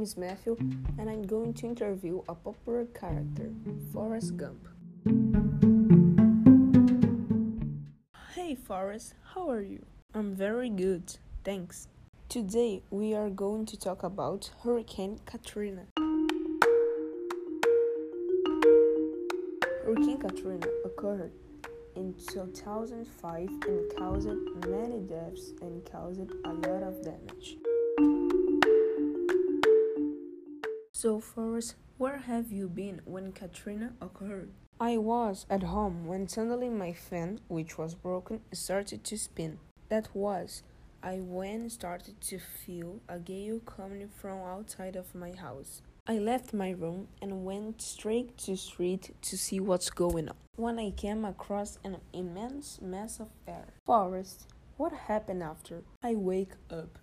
is Matthew, and I'm going to interview a popular character, Forrest Gump. Hey Forrest, how are you? I'm very good, thanks. Today we are going to talk about Hurricane Katrina. Hurricane Katrina occurred in 2005 and caused many deaths and caused a lot of damage. So, Forrest, where have you been when Katrina occurred? I was at home when suddenly my fan, which was broken, started to spin. That was I when started to feel a gale coming from outside of my house. I left my room and went straight to street to see what's going on. When I came across an immense mass of air. Forrest, what happened after? I wake up.